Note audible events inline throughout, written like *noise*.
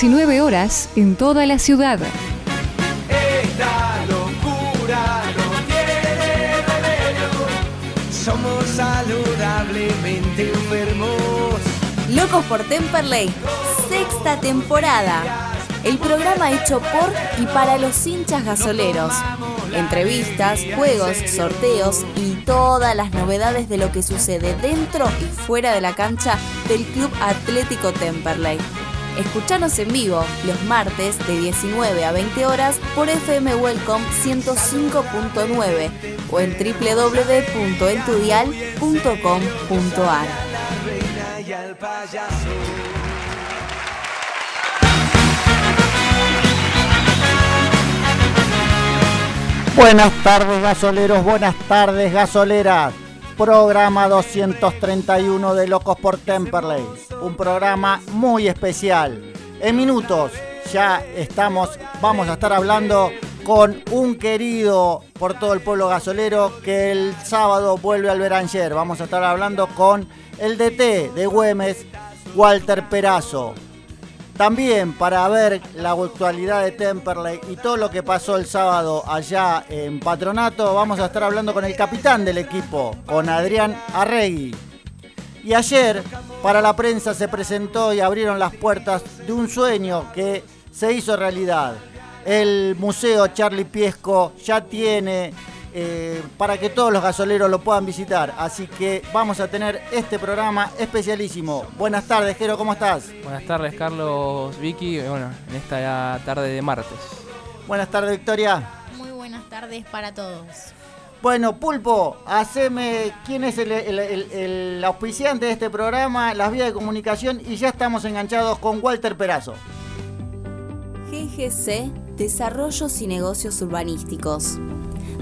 19 horas en toda la ciudad. Esta locura no tiene remedio. Somos saludablemente enfermos. Locos por Temperley, sexta temporada. El programa hecho por y para los hinchas gasoleros. Entrevistas, juegos, sorteos y todas las novedades de lo que sucede dentro y fuera de la cancha del Club Atlético Temperley. Escuchanos en vivo los martes de 19 a 20 horas por FM Welcome 105.9 o en www.entudial.com.ar. Buenas tardes gasoleros, buenas tardes gasoleras. Programa 231 de Locos por Temperley. Un programa muy especial. En minutos ya estamos, vamos a estar hablando con un querido por todo el pueblo gasolero que el sábado vuelve al Beranger. Vamos a estar hablando con el DT de Güemes, Walter Perazo. También para ver la actualidad de Temperley y todo lo que pasó el sábado allá en Patronato, vamos a estar hablando con el capitán del equipo, con Adrián Arregui. Y ayer, para la prensa se presentó y abrieron las puertas de un sueño que se hizo realidad. El Museo Charlie Piesco ya tiene eh, para que todos los gasoleros lo puedan visitar. Así que vamos a tener este programa especialísimo. Buenas tardes, Jero, ¿cómo estás? Buenas tardes, Carlos, Vicky. Bueno, en esta tarde de martes. Buenas tardes, Victoria. Muy buenas tardes para todos. Bueno, Pulpo, haceme quién es el, el- el- el auspiciante de este programa, las vías de comunicación y ya estamos enganchados con Walter Perazo. GGC Desarrollos y Negocios Urbanísticos.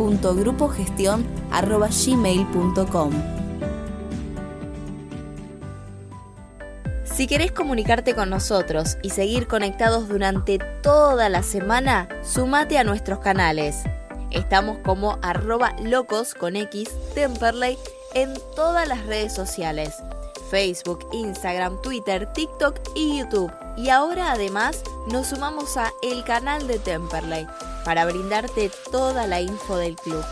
ggc.grupogestion.gmail.com. Si querés comunicarte con nosotros y seguir conectados durante toda la semana, sumate a nuestros canales. Estamos como arroba locos con X Temperley en todas las redes sociales. Facebook, Instagram, Twitter, TikTok y YouTube. Y ahora además nos sumamos a el canal de Temperley para brindarte toda la info del club.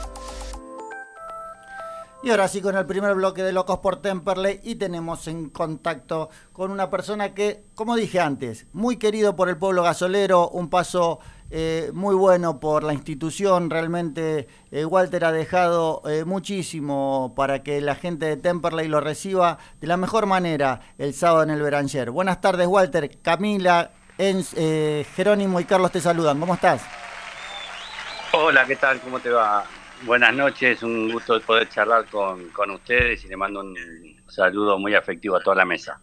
Y ahora sí con el primer bloque de Locos por Temperley y tenemos en contacto con una persona que, como dije antes, muy querido por el pueblo gasolero, un paso eh, muy bueno por la institución, realmente eh, Walter ha dejado eh, muchísimo para que la gente de Temperley lo reciba de la mejor manera el sábado en el Beranger. Buenas tardes Walter, Camila, Jerónimo y Carlos te saludan, ¿cómo estás? Hola, ¿qué tal? ¿Cómo te va? Buenas noches, un gusto poder charlar con, con ustedes y le mando un saludo muy afectivo a toda la mesa.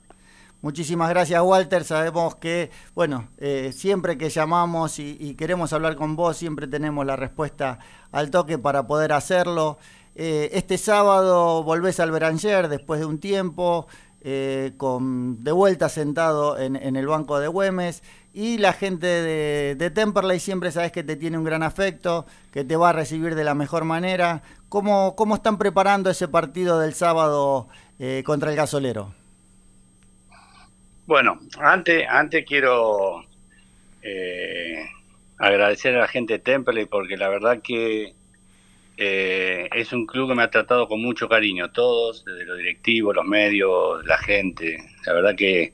Muchísimas gracias, Walter. Sabemos que, bueno, eh, siempre que llamamos y, queremos hablar con vos, siempre tenemos la respuesta al toque para poder hacerlo. Eh, este sábado volvés al Beranger después de un tiempo, eh, con, de vuelta sentado en, el banco de Güemes. Y la gente de, de Temperley siempre sabes que te tiene un gran afecto, que te va a recibir de la mejor manera. ¿Cómo, cómo están preparando ese partido del sábado eh, contra el gasolero? Bueno, antes, antes quiero eh, agradecer a la gente de Temperley porque la verdad que eh, es un club que me ha tratado con mucho cariño, todos, desde los directivos, los medios, la gente. La verdad que,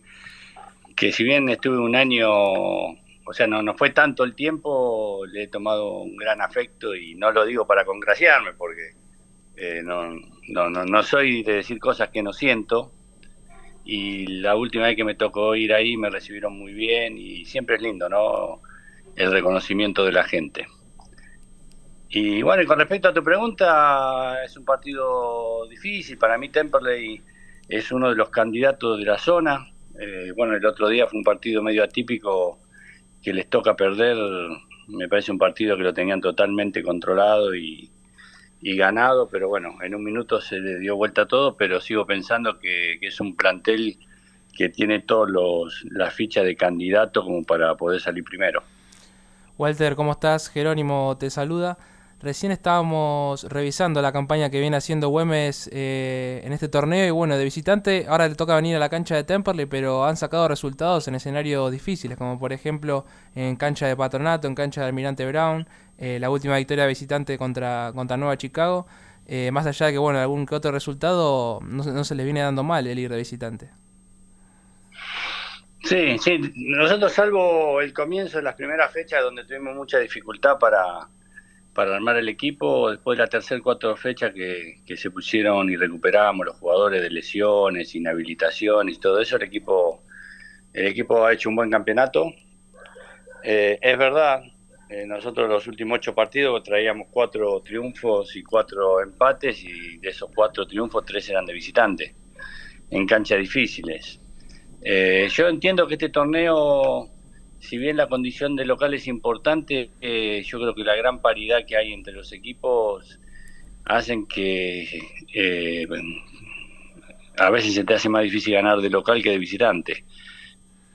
que si bien estuve un año, o sea, no, no fue tanto el tiempo, le he tomado un gran afecto y no lo digo para congraciarme porque eh, no, no, no, no soy de decir cosas que no siento y la última vez que me tocó ir ahí me recibieron muy bien y siempre es lindo, ¿no? El reconocimiento de la gente. Y bueno, y con respecto a tu pregunta, es un partido difícil. Para mí Temperley es uno de los candidatos de la zona. Eh, bueno, el otro día fue un partido medio atípico que les toca perder. Me parece un partido que lo tenían totalmente controlado y, y ganado, pero bueno, en un minuto se le dio vuelta a todo, pero sigo pensando que, que es un plantel que tiene todos los las fichas de candidato como para poder salir primero. Walter, ¿cómo estás? Jerónimo te saluda. Recién estábamos revisando la campaña que viene haciendo Güemes eh, en este torneo y bueno, de visitante ahora le toca venir a la cancha de Temperley, pero han sacado resultados en escenarios difíciles, como por ejemplo en cancha de Patronato, en cancha de Almirante Brown, eh, la última victoria visitante contra, contra Nueva Chicago. Eh, más allá de que bueno, algún que otro resultado no, no se les viene dando mal el ir de visitante. Sí, sí, nosotros salvo el comienzo de las primeras fechas donde tuvimos mucha dificultad para para armar el equipo. Después de la tercera cuatro fechas que, se pusieron y recuperamos los jugadores de lesiones, inhabilitaciones y todo eso, el equipo, el equipo ha hecho un buen campeonato. Eh, es verdad, eh, nosotros los últimos ocho partidos traíamos cuatro triunfos y cuatro empates y de esos cuatro triunfos tres eran de visitantes en canchas difíciles. Eh, yo entiendo que este torneo si bien la condición de local es importante, eh, yo creo que la gran paridad que hay entre los equipos hacen que eh, a veces se te hace más difícil ganar de local que de visitante.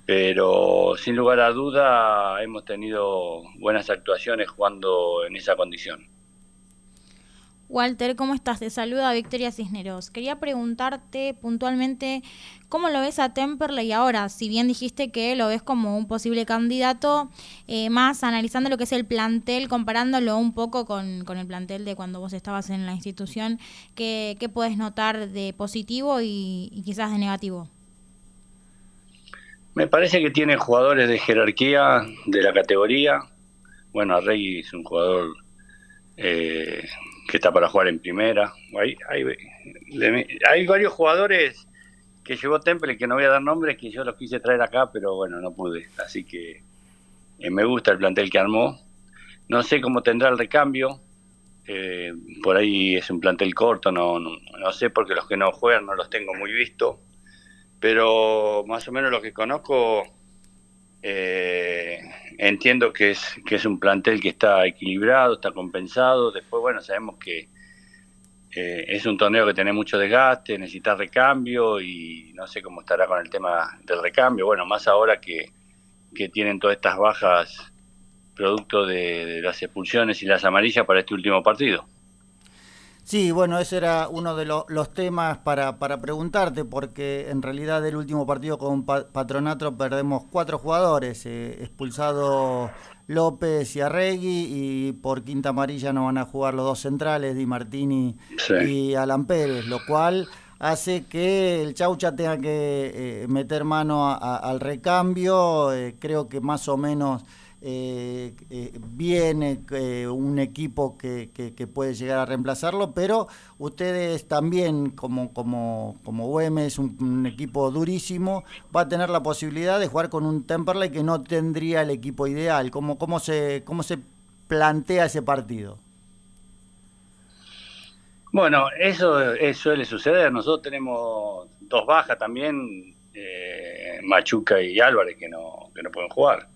Pero sin lugar a duda hemos tenido buenas actuaciones jugando en esa condición. Walter, ¿cómo estás? Te saluda Victoria Cisneros. Quería preguntarte puntualmente cómo lo ves a Temperley ahora, si bien dijiste que lo ves como un posible candidato, eh, más analizando lo que es el plantel, comparándolo un poco con, con, el plantel de cuando vos estabas en la institución, ¿qué, qué puedes notar de positivo y, quizás de negativo? Me parece que tiene jugadores de jerarquía de la categoría. Bueno, Arregui es un jugador... Eh, que está para jugar en primera. Hay, hay, varios jugadores que llevó Temple, que no voy a dar nombres, que yo los quise traer acá, pero bueno, no pude. Así que eh, me gusta el plantel que armó. No sé cómo tendrá el recambio. Eh, por ahí es un plantel corto, no, no, no, sé porque los que no juegan no los tengo muy visto. Pero más o menos lo que conozco, eh, entiendo que es, que es un plantel que está equilibrado, está compensado. Después, bueno, sabemos que eh, es un torneo que tiene mucho desgaste, necesita recambio y no sé cómo estará con el tema del recambio. Bueno, más ahora que, que tienen todas estas bajas producto de, de las expulsiones y las amarillas para este último partido. Sí, bueno, ese era uno de lo, los temas para, para, preguntarte, porque en realidad del último partido con Patronato perdemos cuatro jugadores, eh, expulsado López y Arregui, y por quinta amarilla no van a jugar los dos centrales, Di Martini sí. y Alan Pérez, lo cual hace que el Chaucha tenga que eh, meter mano a, a, al recambio, eh, creo que más o menos eh, eh, viene eh, un equipo que, que, puede llegar a reemplazarlo, pero ustedes también, como, como, como Güemes, un, un, equipo durísimo, va a tener la posibilidad de jugar con un Temperley que no tendría el equipo ideal. ¿Cómo, cómo, se, cómo se plantea ese partido? Bueno, eso, eso suele suceder. Nosotros tenemos dos bajas también, eh, Machuca y Álvarez, que no, que no pueden jugar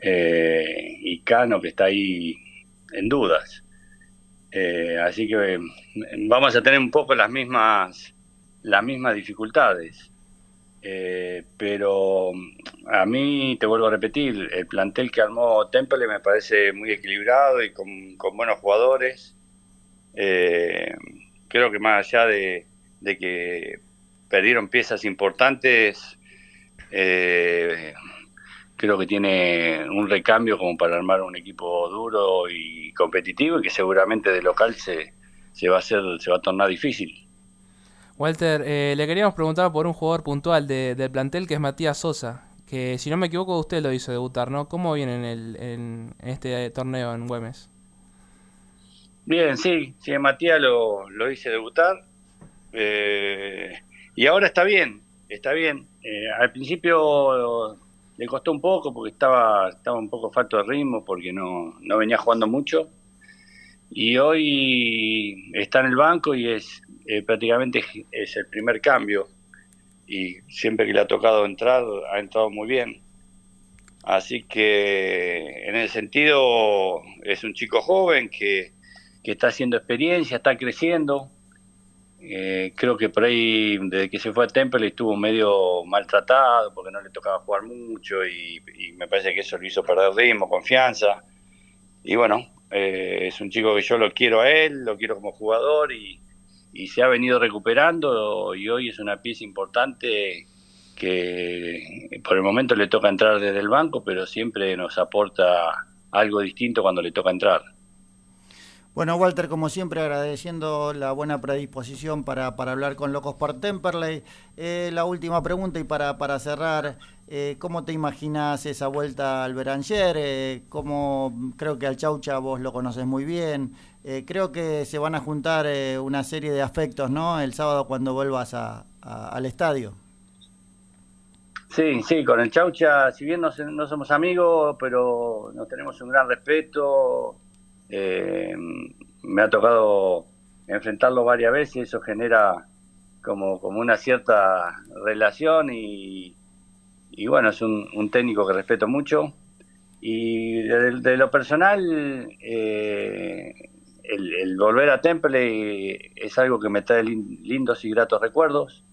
eh, y Cano que está ahí en dudas. Eh, así que vamos a tener un poco las mismas las mismas dificultades. Eh, pero a mí, te vuelvo a repetir, el plantel que armó Temple me parece muy equilibrado y con, buenos jugadores. Eh, creo que más allá de, de que perdieron piezas importantes, eh, creo que tiene un recambio como para armar un equipo duro y competitivo y que seguramente de local se, se va a hacer, se va a tornar difícil. Walter, eh, le queríamos preguntar por un jugador puntual de, del plantel que es Matías Sosa, que si no me equivoco usted lo hizo debutar, ¿no? ¿Cómo viene en, el, en este torneo en Güemes? Bien, sí, sí, Matías lo, lo hice debutar eh, y ahora está bien, está bien. Eh, al principio le costó un poco porque estaba, estaba un poco falto de ritmo, porque no, no venía jugando mucho. y hoy está en el banco y es eh, prácticamente es el primer cambio y siempre que le ha tocado entrar ha entrado muy bien. Así que en ese sentido es un chico joven que, que está haciendo experiencia, está creciendo. Eh, creo que por ahí, desde que se fue a Temple, estuvo medio maltratado porque no le tocaba jugar mucho y, me parece que eso lo hizo perder ritmo, confianza. Y bueno, eh, es un chico que yo lo quiero a él, lo quiero como jugador y, y se ha venido recuperando y hoy es una pieza importante que por el momento le toca entrar desde el banco, pero siempre nos aporta algo distinto cuando le toca entrar. Bueno, Walter, como siempre, agradeciendo la buena predisposición para, hablar con Locos por Temperley. Eh, la última pregunta y para, para cerrar, eh, ¿cómo te imaginas esa vuelta al Beranger? Eh, ¿cómo, creo que al Chaucha vos lo conoces muy bien. Eh, creo que se van a juntar eh, una serie de aspectos, ¿no? El sábado cuando vuelvas al estadio. Sí, sí, con el Chaucha, si bien no, somos amigos, pero nos tenemos un gran respeto. Eh, me ha tocado enfrentarlo varias veces, eso genera como, como una cierta relación y, bueno, es un, técnico que respeto mucho. Y de, lo personal, eh, el, volver a Temple es algo que me trae lindos y gratos recuerdos.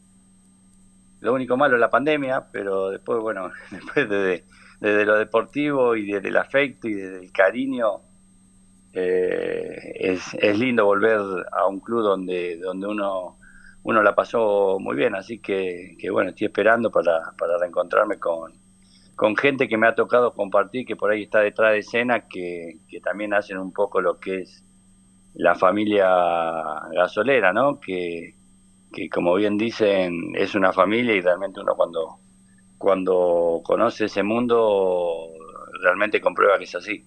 Lo único malo es la pandemia, pero después, bueno, *laughs* después de, lo deportivo y del afecto y del cariño, eh, es, lindo volver a un club donde, donde uno, uno la pasó muy bien. Así que, que bueno, estoy esperando para, para reencontrarme con, con gente que me ha tocado compartir, que por ahí está detrás de escena, que, que también hacen un poco lo que es la familia gasolera, ¿no? Que, que como bien dicen, es una familia y realmente uno cuando, cuando conoce ese mundo realmente comprueba que es así.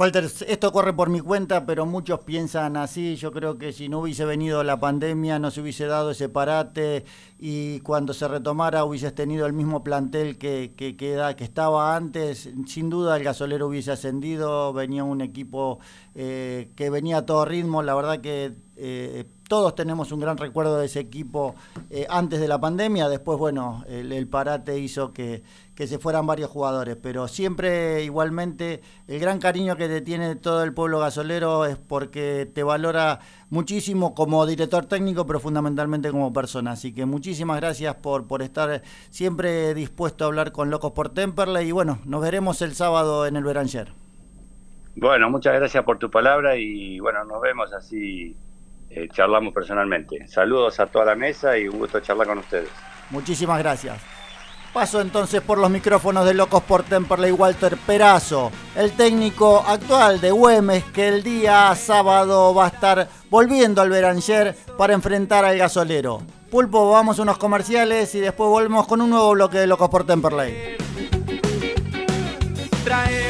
Walter, esto corre por mi cuenta, pero muchos piensan así. Yo creo que si no hubiese venido la pandemia, no se hubiese dado ese parate y cuando se retomara hubieses tenido el mismo plantel que, que, que, que estaba antes. Sin duda el gasolero hubiese ascendido, venía un equipo eh, que venía a todo ritmo. La verdad que eh, todos tenemos un gran recuerdo de ese equipo eh, antes de la pandemia. Después, bueno, el, parate hizo que, se fueran varios jugadores. Pero siempre, igualmente, el gran cariño que te tiene todo el pueblo gasolero es porque te valora muchísimo como director técnico, pero fundamentalmente como persona. Así que muchísimas gracias por, por estar siempre dispuesto a hablar con Locos por Temperley. Y bueno, nos veremos el sábado en el Beranger. Bueno, muchas gracias por tu palabra y bueno, nos vemos así, eh, charlamos personalmente. Saludos a toda la mesa y un gusto charlar con ustedes. Muchísimas gracias. Paso entonces por los micrófonos de Locos por Temperley Walter Perazo, el técnico actual de Güemes que el día sábado va a estar volviendo al Beranger para enfrentar al gasolero. Pulpo, vamos a unos comerciales y después volvemos con un nuevo bloque de Locos por Temperley. Traemos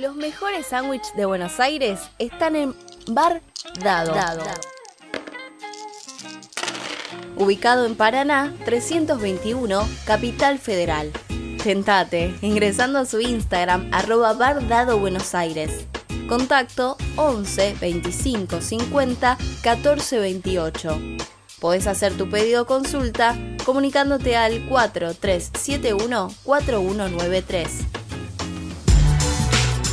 Los mejores sándwiches de Buenos Aires están en Bar Dado. Ubicado en Paraná 321, Capital Federal. Tentate ingresando a su Instagram arroba Bar Dado Buenos Aires. Contacto 11 25 50 14 28. Podés hacer tu pedido o consulta comunicándote al 4371 4193.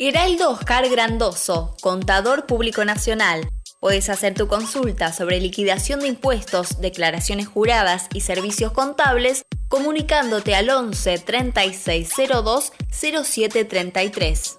Heraldo Oscar Grandoso, contador público nacional. Puedes hacer tu consulta sobre liquidación de impuestos, declaraciones juradas y servicios contables comunicándote al 11 3602 0733.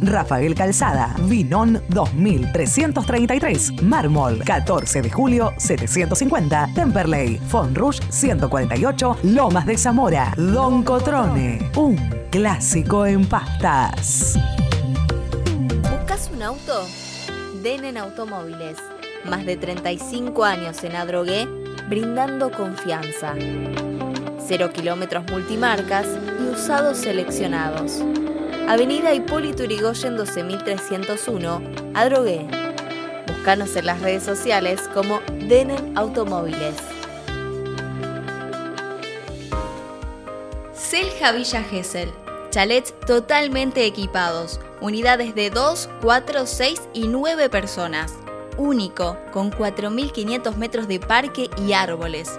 Rafael Calzada, Vinón 2333, Mármol 14 de julio 750, Temperley, Fonrush 148, Lomas de Zamora, Don Cotrone, un clásico en pastas. ¿Buscas un auto? Denen Automóviles. Más de 35 años en Adrogué, brindando confianza. Cero kilómetros multimarcas y usados seleccionados. Avenida Hipólito Yrigoyen 12301, Adrogué. Búscanos en las redes sociales como Denen Automóviles. Selja Villa Gesell. Chalets totalmente equipados. Unidades de 2, 4, 6 y 9 personas. Único, con 4.500 metros de parque y árboles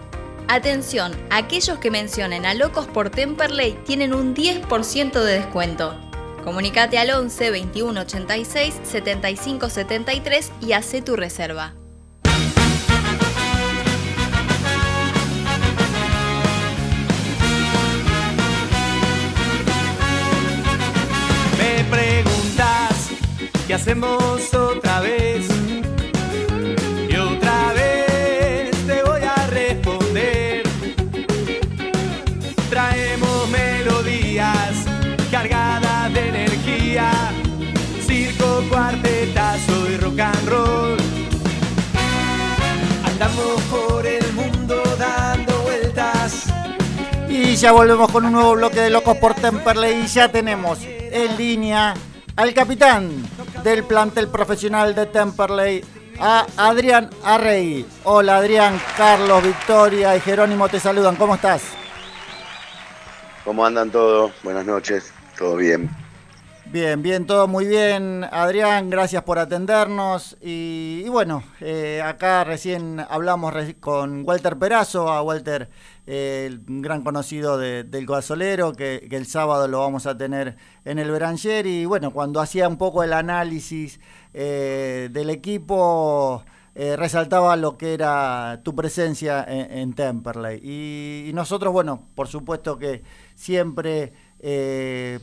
Atención, aquellos que mencionen a Locos por Temperley tienen un 10% de descuento. Comunicate al 11 21 86 75 73 y hace tu reserva. Me preguntas qué hacemos otra vez. Y ya volvemos con un nuevo bloque de Locos por Temperley y ya tenemos en línea al capitán del plantel profesional de Temperley, a Adrián Arrey. Hola Adrián, Carlos, Victoria y Jerónimo te saludan, ¿cómo estás? ¿Cómo andan todos? Buenas noches, todo bien. Bien, bien, todo muy bien. Adrián, gracias por atendernos. Y, y bueno, eh, acá recién hablamos con Walter Perazo, a Walter, el gran conocido de- del gasolero, que, el sábado lo vamos a tener en el Beranger. Y bueno, cuando hacía un poco el análisis eh, del equipo, eh, resaltaba lo que era tu presencia en, Temperley. Y, nosotros, bueno, por supuesto que siempre eh,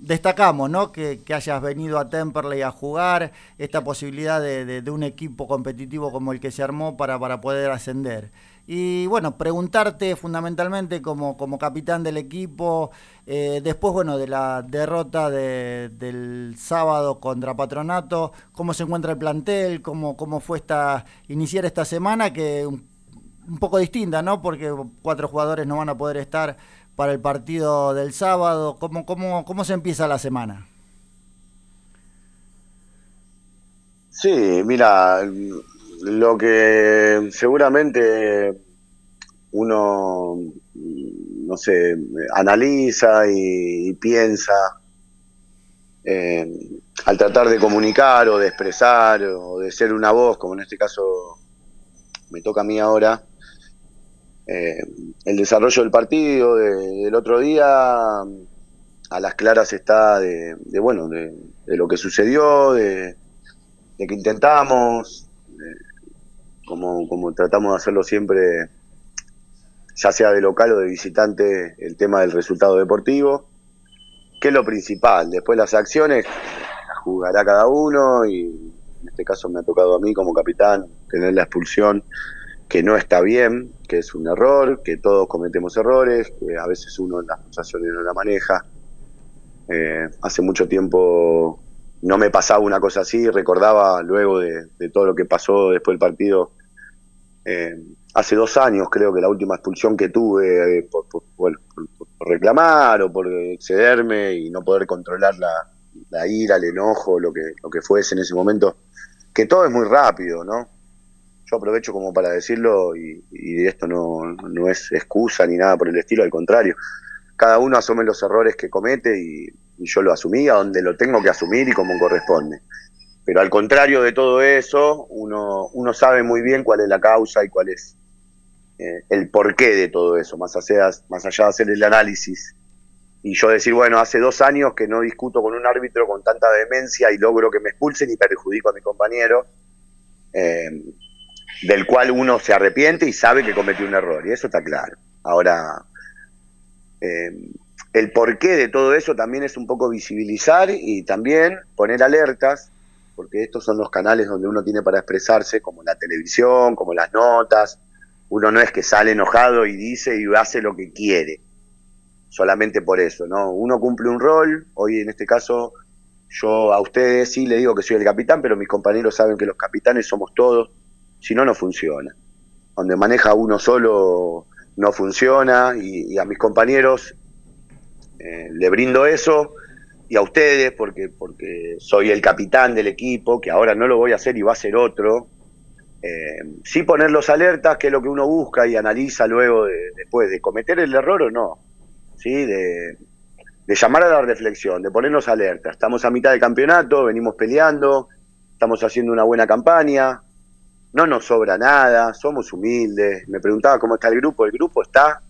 destacamos ¿no? que, hayas venido a Temperley a jugar, esta posibilidad de, de- de un equipo competitivo como el que se armó para, para poder ascender. Y bueno, preguntarte fundamentalmente como, como capitán del equipo, eh, después bueno, de la derrota de- del sábado contra Patronato, cómo se encuentra el plantel, cómo, cómo fue esta, iniciar esta semana que un, un poco distinta, ¿no? Porque cuatro jugadores no van a poder estar para el partido del sábado. ¿Cómo, cómo, cómo se empieza la semana? Sí, mira, lo que seguramente uno, no sé, analiza y, piensa, eh, al tratar de comunicar o de expresar o de ser una voz, como en este caso me toca a mí ahora, eh, el desarrollo del partido del otro día a las claras está de, bueno de, lo que sucedió, de, que intentamos, como, como tratamos de hacerlo siempre, ya sea de local o de visitante, el tema del resultado deportivo, que es lo principal. Después las acciones las jugará cada uno y en este caso me ha tocado a mí como capitán tener la expulsión que no está bien, que es un error, que todos cometemos errores, que a veces uno en las pulsaciones no la maneja. Eh, hace mucho tiempo no me pasaba una cosa así, recordaba luego de, todo lo que pasó después del partido, eh, hace dos años creo que la última expulsión que tuve eh, por, reclamar o por excederme y no poder controlar la, la ira, el enojo, lo que, lo que fuese en ese momento, que todo es muy rápido, ¿no? yo aprovecho como para decirlo y, esto no, no, es excusa ni nada por el estilo, al contrario. Cada uno asume los errores que comete y, yo lo asumí a donde lo tengo que asumir y como corresponde. Pero al contrario de todo eso, uno, uno sabe muy bien cuál es la causa y cuál es eh, el porqué de todo eso, más allá, más allá de hacer el análisis. Y yo decir, bueno, hace dos años que no discuto con un árbitro con tanta demencia y logro que me expulsen y perjudico a mi compañero. Eh, del cual uno se arrepiente y sabe que cometió un error, y eso está claro. Ahora, eh, el porqué de todo eso también es un poco visibilizar y también poner alertas, porque estos son los canales donde uno tiene para expresarse, como la televisión, como las notas. Uno no es que sale enojado y dice y hace lo que quiere, solamente por eso, ¿no? Uno cumple un rol, hoy en este caso yo a ustedes sí le digo que soy el capitán, pero mis compañeros saben que los capitanes somos todos, si no, no funciona. Donde maneja uno solo no funciona y, a mis compañeros eh, le brindo eso y a ustedes porque, porque soy el capitán del equipo, que ahora no lo voy a hacer y va a ser otro. Eh, sí poner los alertas, que es lo que uno busca y analiza luego de, después de cometer el error o no. ¿sí? De, de llamar a la reflexión, de ponernos alertas. Estamos a mitad del campeonato, venimos peleando, estamos haciendo una buena campaña, no nos sobra nada, somos humildes. Me preguntaba cómo está el grupo, el grupo está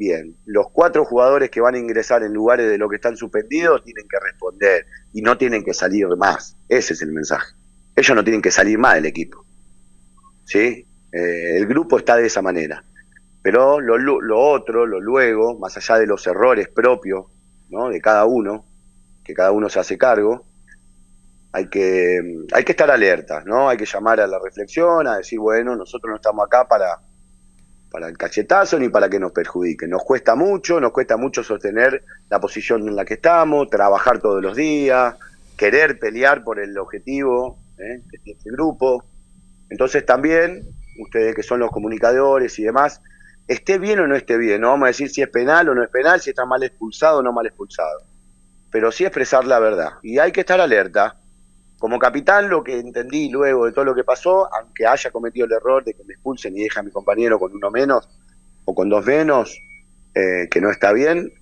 bien. Los cuatro jugadores que van a ingresar en lugares de lo que están suspendidos tienen que responder y no tienen que salir más. Ese es el mensaje. Ellos no tienen que salir más del equipo. ¿Sí? Eh, el grupo está de esa manera. Pero lo, lo, otro, lo luego, más allá de los errores propios ¿no? de cada uno, que cada uno se hace cargo, hay que, hay que estar alerta, ¿no? Hay que llamar a la reflexión, a decir, bueno, nosotros no estamos acá para, para el cachetazo ni para que nos perjudique. Nos cuesta mucho, nos cuesta mucho sostener la posición en la que estamos, trabajar todos los días, querer pelear por el objetivo ¿eh? que tiene este grupo. Entonces también, ustedes que son los comunicadores y demás, esté bien o no esté bien, no vamos a decir si es penal o no es penal, si está mal expulsado o no mal expulsado, pero sí expresar la verdad. Y hay que estar alerta, como capitán, lo que entendí luego de todo lo que pasó, aunque haya cometido el error de que me expulsen y deje a mi compañero con uno menos o con dos menos, eh, que no está bien,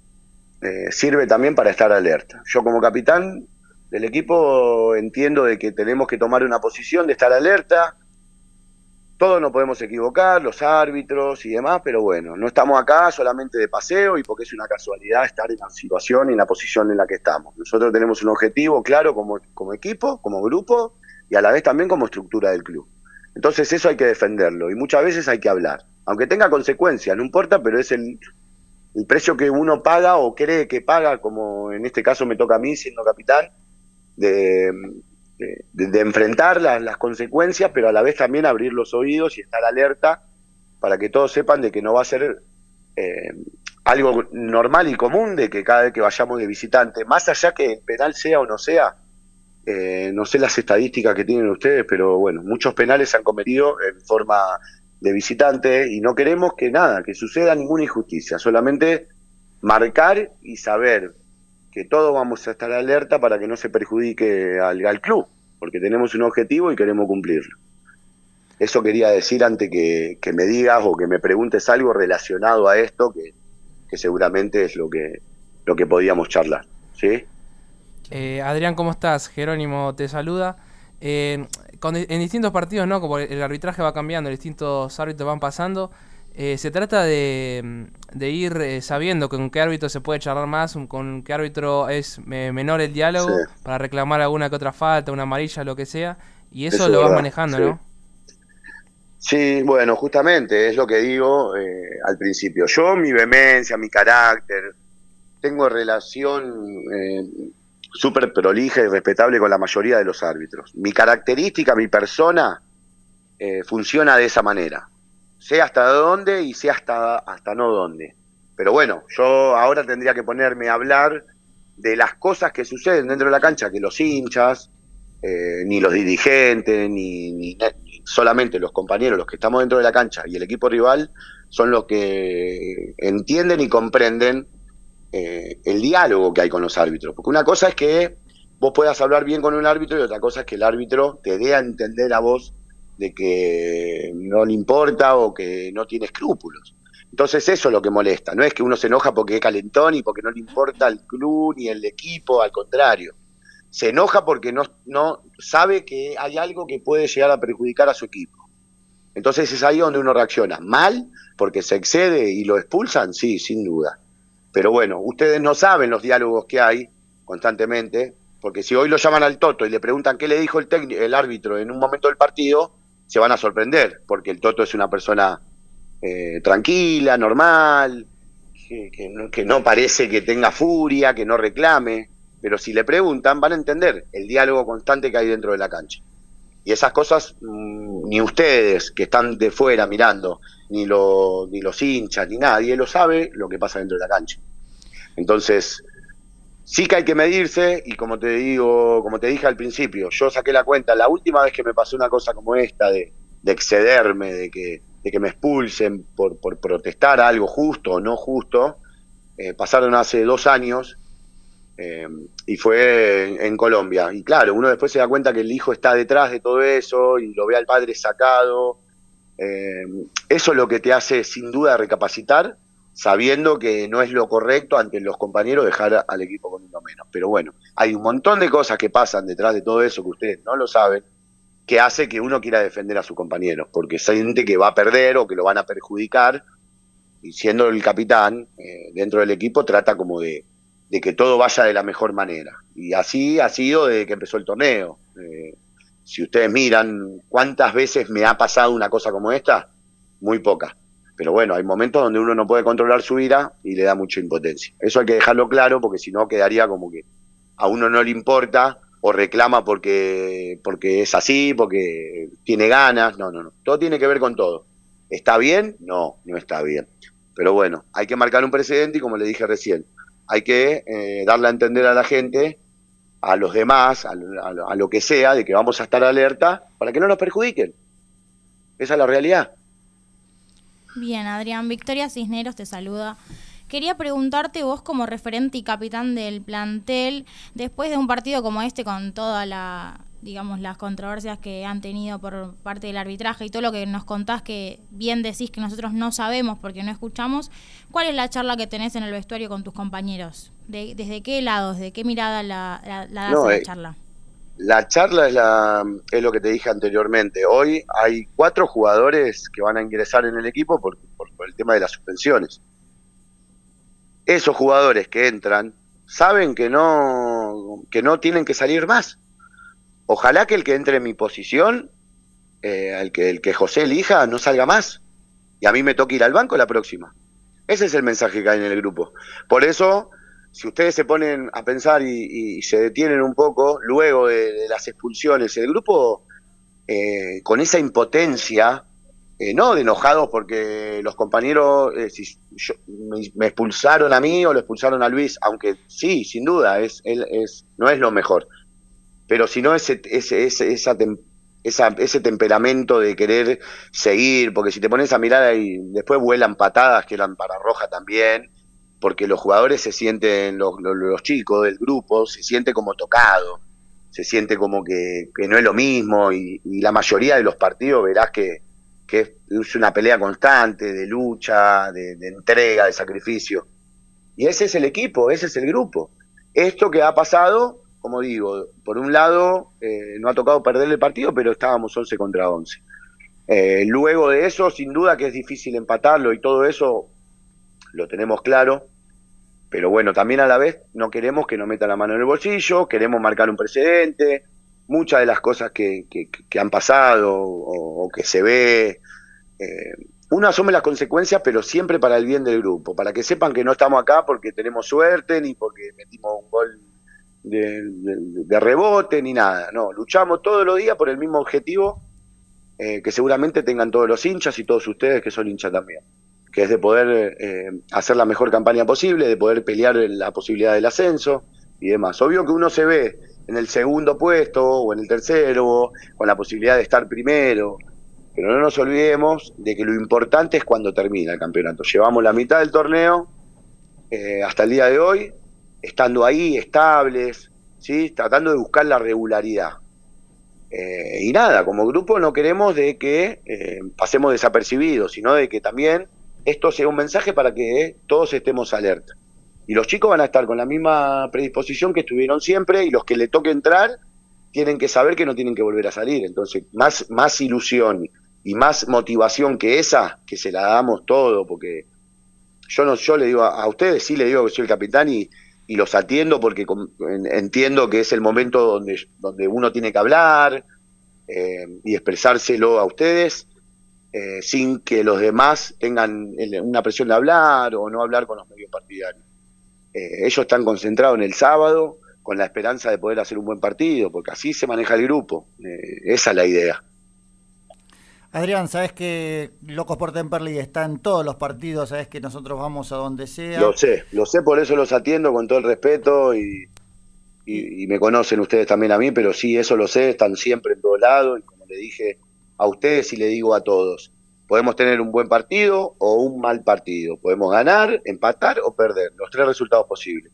eh, sirve también para estar alerta. Yo como capitán del equipo entiendo de que tenemos que tomar una posición de estar alerta, todos nos podemos equivocar, los árbitros y demás, pero bueno, no estamos acá solamente de paseo y porque es una casualidad estar en la situación y en la posición en la que estamos. Nosotros tenemos un objetivo claro como, como equipo, como grupo y a la vez también como estructura del club. Entonces eso hay que defenderlo y muchas veces hay que hablar, aunque tenga consecuencias, no importa, pero es el, el precio que uno paga o cree que paga, como en este caso me toca a mí siendo capitán, de, de, enfrentar las, consecuencias, pero a la vez también abrir los oídos y estar alerta para que todos sepan de que no va a ser eh, algo normal y común de que cada vez que vayamos de visitante, más allá que el penal sea o no sea, eh, no sé las estadísticas que tienen ustedes, pero bueno, muchos penales se han cometido en forma de visitante y no queremos que nada, que suceda ninguna injusticia, solamente marcar y saber que todos vamos a estar alerta para que no se perjudique al, club, porque tenemos un objetivo y queremos cumplirlo. Eso quería decir antes que, me digas o que me preguntes algo relacionado a esto, que, seguramente es lo que, lo que podíamos charlar. ¿sí? Eh, Adrián, ¿cómo estás? Jerónimo te saluda. Eh, en distintos partidos, ¿no? Como el arbitraje va cambiando, distintos árbitros van pasando. Eh, se trata de, ir sabiendo con qué árbitro se puede charlar más, con qué árbitro es menor el diálogo para reclamar alguna que otra falta, una amarilla, lo que sea. Y eso, lo vas manejando, ¿no? Sí, bueno, justamente es lo que digo al principio. Yo, mi vehemencia, mi carácter, tengo relación súper prolija y respetable con la mayoría de los árbitros. Mi característica, mi persona, eh, funciona de esa manera. Sé hasta dónde y sé hasta, hasta no dónde. Pero bueno, yo ahora tendría que ponerme a hablar de las cosas que suceden dentro de la cancha, que los hinchas, eh, ni los dirigentes, ni, ni, solamente los compañeros, los que estamos dentro de la cancha y el equipo rival, son los que entienden y comprenden eh, el diálogo que hay con los árbitros. Porque una cosa es que vos puedas hablar bien con un árbitro y otra cosa es que el árbitro te dé a entender a vos de que no le importa o que no tiene escrúpulos. Entonces eso es lo que molesta, no es que uno se enoja porque es calentón y porque no le importa el club ni el equipo, al contrario. Se enoja porque no, no sabe que hay algo que puede llegar a perjudicar a su equipo. Entonces es ahí donde uno reacciona. Mal, porque se excede y lo expulsan, sí, sin duda. Pero bueno, ustedes no saben los diálogos que hay constantemente, porque si hoy lo llaman al Toto y le preguntan qué le dijo el, el árbitro en un momento del partido, se van a sorprender, porque el Toto es una persona eh, tranquila, normal, que, no, parece que tenga furia, que no reclame, pero si le preguntan van a entender el diálogo constante que hay dentro de la cancha. Y esas cosas mm, ni ustedes que están de fuera mirando, ni, ni los hinchas, ni nadie lo sabe lo que pasa dentro de la cancha. Entonces, sí que hay que medirse y como te digo, como te dije al principio, yo saqué la cuenta, la última vez que me pasó una cosa como esta de, excederme, de que, de que me expulsen por, por protestar algo justo o no justo, eh, pasaron hace dos años eh, y fue en, Colombia. Y claro, uno después se da cuenta que el hijo está detrás de todo eso y lo ve al padre sacado. Eh, eso es lo que te hace sin duda recapacitar sabiendo que no es lo correcto ante los compañeros dejar al equipo con uno menos. Pero bueno, hay un montón de cosas que pasan detrás de todo eso que ustedes no lo saben, que hace que uno quiera defender a sus compañeros, porque siente que va a perder o que lo van a perjudicar, y siendo el capitán eh, dentro del equipo trata como de, que todo vaya de la mejor manera. Y así ha sido desde que empezó el torneo. Eh, si ustedes miran cuántas veces me ha pasado una cosa como esta, muy pocas pero bueno, hay momentos donde uno no puede controlar su ira y le da mucha impotencia. Eso hay que dejarlo claro porque si no quedaría como que a uno no le importa o reclama porque, porque es así, porque tiene ganas. No, no, no. Todo tiene que ver con todo. ¿Está bien? No, no está bien. Pero bueno, hay que marcar un precedente y como le dije recién, hay que eh, darle a entender a la gente, a los demás, a, a lo que sea, de que vamos a estar alerta para que no nos perjudiquen. Esa es la realidad. Bien, Adrián. Victoria Cisneros te saluda. Quería preguntarte vos como referente y capitán del plantel, después de un partido como este con toda la digamos las controversias que han tenido por parte del arbitraje y todo lo que nos contás que bien decís que nosotros no sabemos porque no escuchamos, ¿cuál es la charla que tenés en el vestuario con tus compañeros? ¿Desde qué lado, desde qué mirada la, la, das la eh, charla? La charla es, la, es lo que te dije anteriormente. Hoy hay cuatro jugadores que van a ingresar en el equipo por, el tema de las suspensiones. Esos jugadores que entran saben que no, que no tienen que salir más. Ojalá que el que entre en mi posición, eh, el, que, el que José elija, no salga más. Y a mí me toque ir al banco la próxima. Ese es el mensaje que hay en el grupo. Por eso si ustedes se ponen a pensar y, se detienen un poco, luego de, las expulsiones, el grupo eh, con esa impotencia, eh, no de enojados porque los compañeros eh, me, expulsaron a mí o lo expulsaron a Luis, aunque sí, sin duda, es, es, no es lo mejor, pero sino ese, ese, ese, esa, esa, ese temperamento de querer seguir, porque si te pones a mirar ahí, después vuelan patadas que eran para Roja también, porque los jugadores se sienten, los, los, chicos del grupo, se siente como tocado, se siente como que, no es lo mismo y, la mayoría de los partidos verás que, es una pelea constante de lucha, de, entrega, de sacrificio. Y ese es el equipo, ese es el grupo. Esto que ha pasado como digo, por un lado, eh, no ha tocado perder el partido, pero estábamos 11 contra 11. Eh, luego de eso, sin duda que es difícil empatarlo y todo eso lo tenemos claro, pero bueno, también a la vez no queremos que nos meta la mano en el bolsillo, queremos marcar un precedente, muchas de las cosas que, que, han pasado o, que se ve, eh, uno asume las consecuencias, pero siempre para el bien del grupo, para que sepan que no estamos acá porque tenemos suerte, ni porque metimos un gol de, rebote, ni nada, no, luchamos todos los días por el mismo objetivo eh, que seguramente tengan todos los hinchas y todos ustedes que son hinchas también que es de poder eh, hacer la mejor campaña posible, de poder pelear la posibilidad del ascenso y demás. Obvio que uno se ve en el segundo puesto o en el tercero, con la posibilidad de estar primero, pero no nos olvidemos de que lo importante es cuando termina el campeonato. Llevamos la mitad del torneo eh, hasta el día de hoy, estando ahí, estables, ¿sí? tratando de buscar la regularidad. Eh, y nada, como grupo no queremos de que pasemos desapercibidos, sino de que también esto sea un mensaje para que todos estemos alerta. Y los chicos van a estar con la misma predisposición que estuvieron siempre y los que le toque entrar tienen que saber que no tienen que volver a salir. Entonces, más, más ilusión y más motivación que esa, que se la damos todo, porque yo no yo le digo a, ustedes, sí le digo que soy el capitán y, y los atiendo porque entiendo que es el momento donde, donde uno tiene que hablar eh, y expresárselo a ustedes eh, sin que los demás tengan una presión de hablar o no hablar con los medios partidarios. Eh, ellos están concentrados en el sábado con la esperanza de poder hacer un buen partido, porque así se maneja el grupo. Eh, esa es la idea. Adrián, sabes que Locos por Temperley está en todos los partidos, sabes que nosotros vamos a donde sea. Lo sé, lo sé, por eso los atiendo con todo el respeto y, y me conocen ustedes también a mí, pero sí, eso lo sé, están siempre en todos lados y como le dije, a ustedes y le digo a todos, podemos tener un buen partido o un mal partido, podemos ganar, empatar o perder, los tres resultados posibles.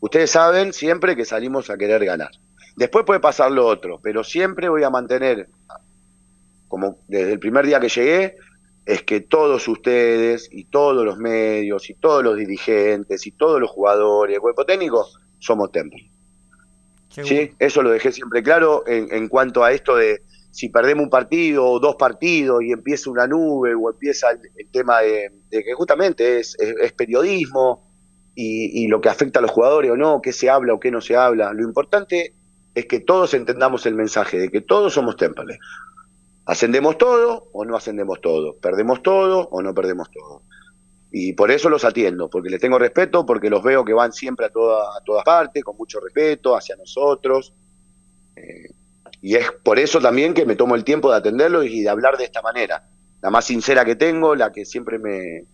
Ustedes saben siempre que salimos a querer ganar. Después puede pasar lo otro, pero siempre voy a mantener, como desde el primer día que llegué, es que todos ustedes y todos los medios y todos los dirigentes y todos los jugadores, el cuerpo técnico, somos Temple. ¿Sí? Eso lo dejé siempre claro en cuanto a esto de, si perdemos un partido o dos partidos y empieza una nube o empieza el, tema de, que justamente es, periodismo y, lo que afecta a los jugadores o no, qué se habla o qué no se habla. Lo importante es que todos entendamos el mensaje de que todos somos Temple. Ascendemos todo o no ascendemos todo, perdemos todo o no perdemos todo. Y por eso los atiendo, porque les tengo respeto, porque los veo que van siempre a, toda, a todas partes, con mucho respeto hacia nosotros. Eh, y es por eso también que me tomo el tiempo de atenderlo y de hablar de esta manera. La más sincera que tengo, la que siempre me,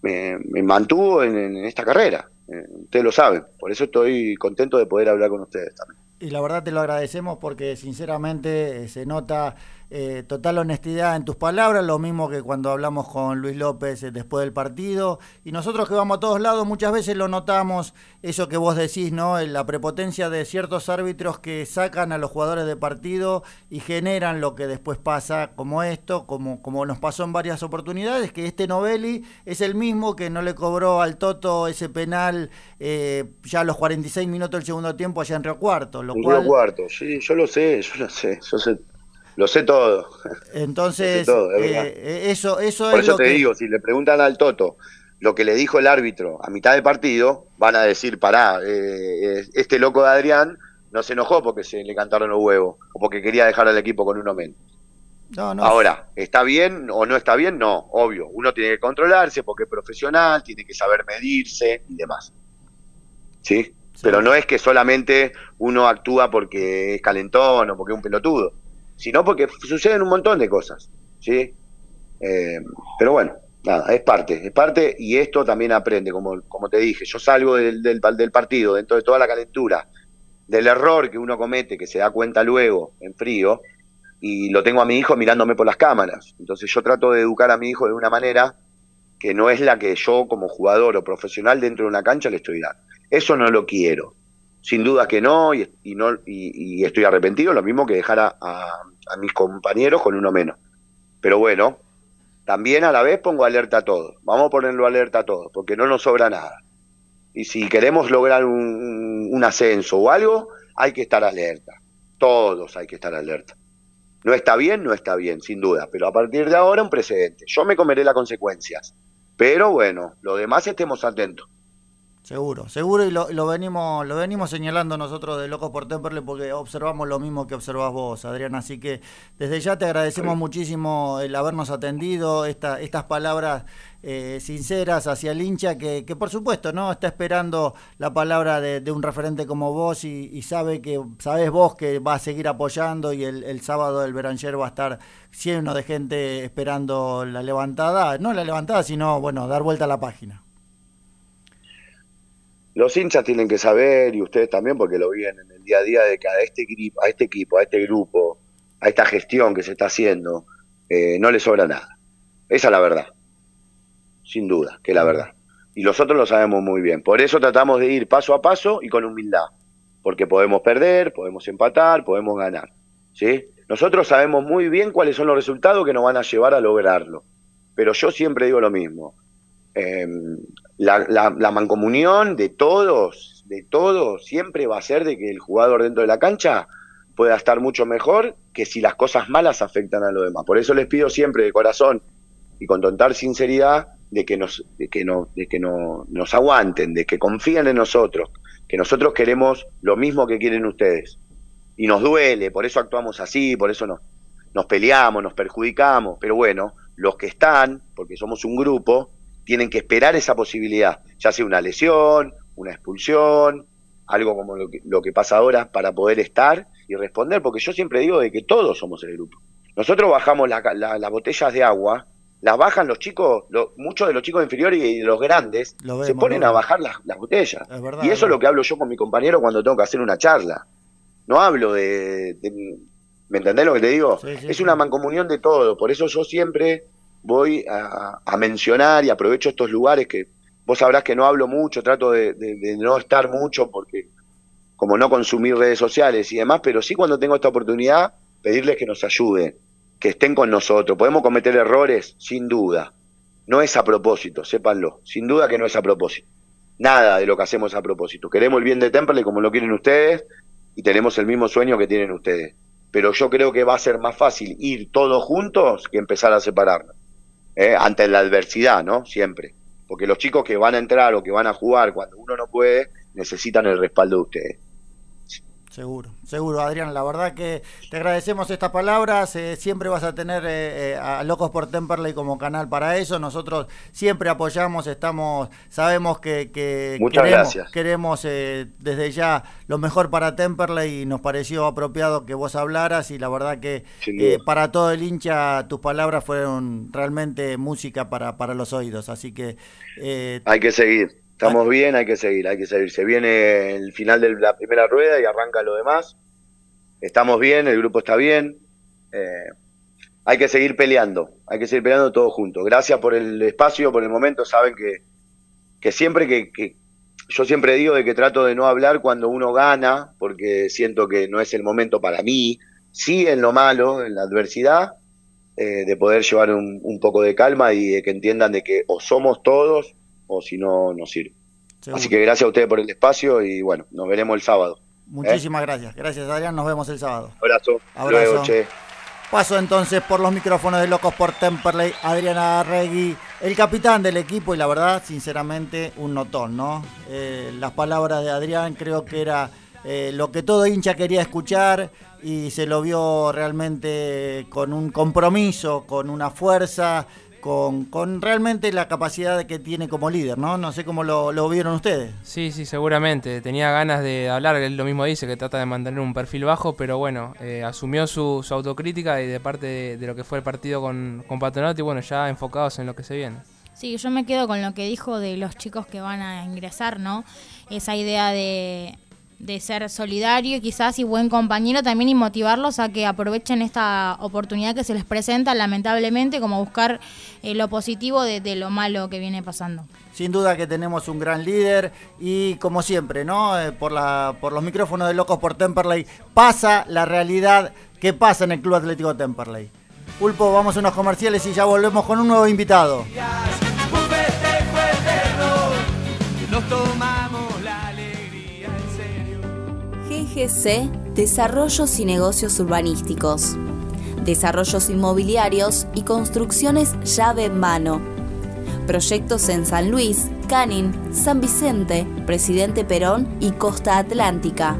me, mantuvo en, esta carrera. Eh, ustedes lo saben. Por eso estoy contento de poder hablar con ustedes también. Y la verdad te lo agradecemos porque sinceramente eh, se nota eh, total honestidad en tus palabras, lo mismo que cuando hablamos con Luis López eh, después del partido. Y nosotros que vamos a todos lados muchas veces lo notamos, eso que vos decís, ¿no? La prepotencia de ciertos árbitros que sacan a los jugadores de partido y generan lo que después pasa, como esto, como, como nos pasó en varias oportunidades, que este Novelli es el mismo que no le cobró al Toto ese penal eh, ya a los 46 minutos del segundo tiempo allá en Río Cuarto. Lo en Río Cuarto, sí, yo lo sé, yo lo sé, yo sé lo sé todo. Entonces, *laughs* eh, eso, eso Por es eso te digo, si le preguntan al Toto lo que le dijo el árbitro a mitad de partido, van a decir, pará, eh, eh, este loco de Adrián no se enojó porque se le cantaron los huevos o porque quería dejar al equipo con uno menos. No, no. Ahora, ¿está bien o no está bien? No, obvio. Uno tiene que controlarse porque es profesional, tiene que saber medirse y demás. ¿Sí? Pero no es que solamente uno actúa porque es calentón o porque es un pelotudo sino porque suceden un montón de cosas, ¿sí? Eh, pero bueno, nada, es parte, es parte y esto también aprende, como, como te dije, yo salgo del, del, del partido, dentro de toda la calentura, del error que uno comete, que se da cuenta luego, en frío, y lo tengo a mi hijo mirándome por las cámaras. Entonces yo trato de educar a mi hijo de una manera que no es la que yo como jugador o profesional dentro de una cancha le estoy dando. Eso no lo quiero sin duda que no, y, no y, estoy arrepentido, lo mismo que dejar a, mis compañeros con uno menos. Pero bueno, también a la vez pongo alerta a todos, vamos a ponerlo alerta a todos, porque no nos sobra nada. Y si queremos lograr un, ascenso o algo, hay que estar alerta. Todos hay que estar alerta. No está bien, no está bien, sin duda, pero a partir de ahora un precedente. Yo me comeré las consecuencias, pero bueno, lo demás estemos atentos. Seguro, seguro y lo, lo, venimos lo venimos señalando nosotros de Locos por Temperley porque observamos lo mismo que observás vos, Adrián. Así que desde ya te agradecemos muchísimo el habernos atendido, esta, estas palabras eh, sinceras hacia el hincha que, que, por supuesto no está esperando la palabra de, de un referente como vos y, y, sabe que sabes vos que va a seguir apoyando y el, el sábado el Beranger va a estar lleno de gente esperando la levantada, no la levantada, sino bueno, dar vuelta a la página los hinchas tienen que saber, y ustedes también, porque lo viven en el día a día, de que a este equipo, a este, equipo, a este grupo, a esta gestión que se está haciendo, eh, no le sobra nada. Esa es la verdad. Sin duda, que es la verdad. Y nosotros lo sabemos muy bien. Por eso tratamos de ir paso a paso y con humildad. Porque podemos perder, podemos empatar, podemos ganar. ¿sí? Nosotros sabemos muy bien cuáles son los resultados que nos van a llevar a lograrlo. Pero yo siempre digo lo mismo. La, la, la, mancomunión de todos, de todos, siempre va a ser de que el jugador dentro de la cancha pueda estar mucho mejor que si las cosas malas afectan a los demás. Por eso les pido siempre de corazón y con total sinceridad de que nos, de que no, de que no, nos aguanten, de que confíen en nosotros, que nosotros queremos lo mismo que quieren ustedes. Y nos duele, por eso actuamos así, por eso nos, nos peleamos, nos perjudicamos, pero bueno, los que están, porque somos un grupo, tienen que esperar esa posibilidad, ya sea una lesión, una expulsión, algo como lo que, lo que pasa ahora para poder estar y responder, porque yo siempre digo de que todos somos el grupo. Nosotros bajamos las la, la botellas de agua, las bajan los chicos, lo, muchos de los chicos inferiores y los grandes vemos, se ponen a bajar las, las botellas. Verdad, y eso es lo que hablo yo con mi compañero cuando tengo que hacer una charla. No hablo de... de ¿Me entendés lo que te digo? Sí, sí, es una mancomunión de todo, por eso yo siempre voy a, mencionar y aprovecho estos lugares que vos sabrás que no hablo mucho, trato de, de, de, no estar mucho porque como no consumir redes sociales y demás, pero sí cuando tengo esta oportunidad pedirles que nos ayuden, que estén con nosotros. Podemos cometer errores, sin duda. No es a propósito, sépanlo. Sin duda que no es a propósito. Nada de lo que hacemos a propósito. Queremos el bien de Temple como lo quieren ustedes y tenemos el mismo sueño que tienen ustedes. Pero yo creo que va a ser más fácil ir todos juntos que empezar a separarnos eh, ante la adversidad, ¿no? Siempre. Porque los chicos que van a entrar o que van a jugar cuando uno no puede, necesitan el respaldo de ustedes. Seguro, seguro, Adrián. La verdad que te agradecemos estas palabras. Eh, siempre vas a tener eh, eh, a Locos por Temperley como canal para eso. Nosotros siempre apoyamos, estamos, sabemos que, que Muchas queremos, gracias. queremos eh, desde ya lo mejor para Temperley y nos pareció apropiado que vos hablaras y la verdad que eh, para todo el hincha tus palabras fueron realmente música para, para los oídos. Así que eh, hay que seguir. Estamos bien, hay que seguir, hay que seguir. Se viene el final de la primera rueda y arranca lo demás. Estamos bien, el grupo está bien. Eh, hay que seguir peleando, hay que seguir peleando todos juntos. Gracias por el espacio, por el momento. Saben que, que siempre que, que, yo siempre digo de que trato de no hablar cuando uno gana, porque siento que no es el momento para mí. Sí en lo malo, en la adversidad, eh, de poder llevar un, un poco de calma y de que entiendan de que o somos todos o si no, no sirve. Seguro. Así que gracias a ustedes por el espacio y bueno, nos veremos el sábado. Muchísimas ¿eh? gracias. Gracias Adrián, nos vemos el sábado. Abrazo. Abrazo. Luego, che. Paso entonces por los micrófonos de Locos por Temperley, Adriana Arregui, el capitán del equipo y la verdad, sinceramente, un notón, ¿no? Eh, las palabras de Adrián creo que era eh, lo que todo hincha quería escuchar y se lo vio realmente con un compromiso, con una fuerza, con, con, realmente la capacidad que tiene como líder, ¿no? No sé cómo lo, lo, vieron ustedes. Sí, sí, seguramente. Tenía ganas de hablar, él lo mismo dice, que trata de mantener un perfil bajo, pero bueno, eh, asumió su, su, autocrítica y de parte de, de, lo que fue el partido con, con Patronato y bueno, ya enfocados en lo que se viene. Sí, yo me quedo con lo que dijo de los chicos que van a ingresar, ¿no? Esa idea de de ser solidario quizás y buen compañero también y motivarlos a que aprovechen esta oportunidad que se les presenta lamentablemente como buscar eh, lo positivo de, de, lo malo que viene pasando. Sin duda que tenemos un gran líder y como siempre, ¿no? Eh, por, la, por los micrófonos de Locos por Temperley pasa la realidad que pasa en el Club Atlético Temperley. Pulpo, vamos a unos comerciales y ya volvemos con un nuevo invitado. GGC Desarrollos y Negocios Urbanísticos. Desarrollos inmobiliarios y construcciones llave en mano. Proyectos en San Luis, Canin, San Vicente, Presidente Perón y Costa Atlántica.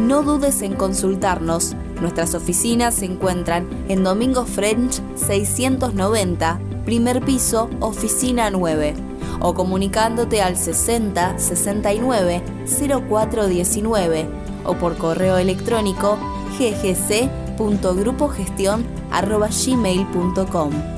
No dudes en consultarnos. Nuestras oficinas se encuentran en Domingo French 690, primer piso, oficina 9, o comunicándote al 60 69 0419 o por correo electrónico ggc.grupogestion.gmail.com.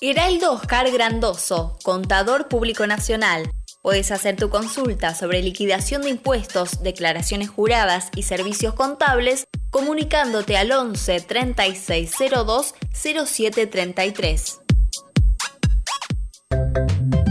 Heraldo Oscar Grandoso, contador público nacional. Puedes hacer tu consulta sobre liquidación de impuestos, declaraciones juradas y servicios contables comunicándote al 11 3602 0733.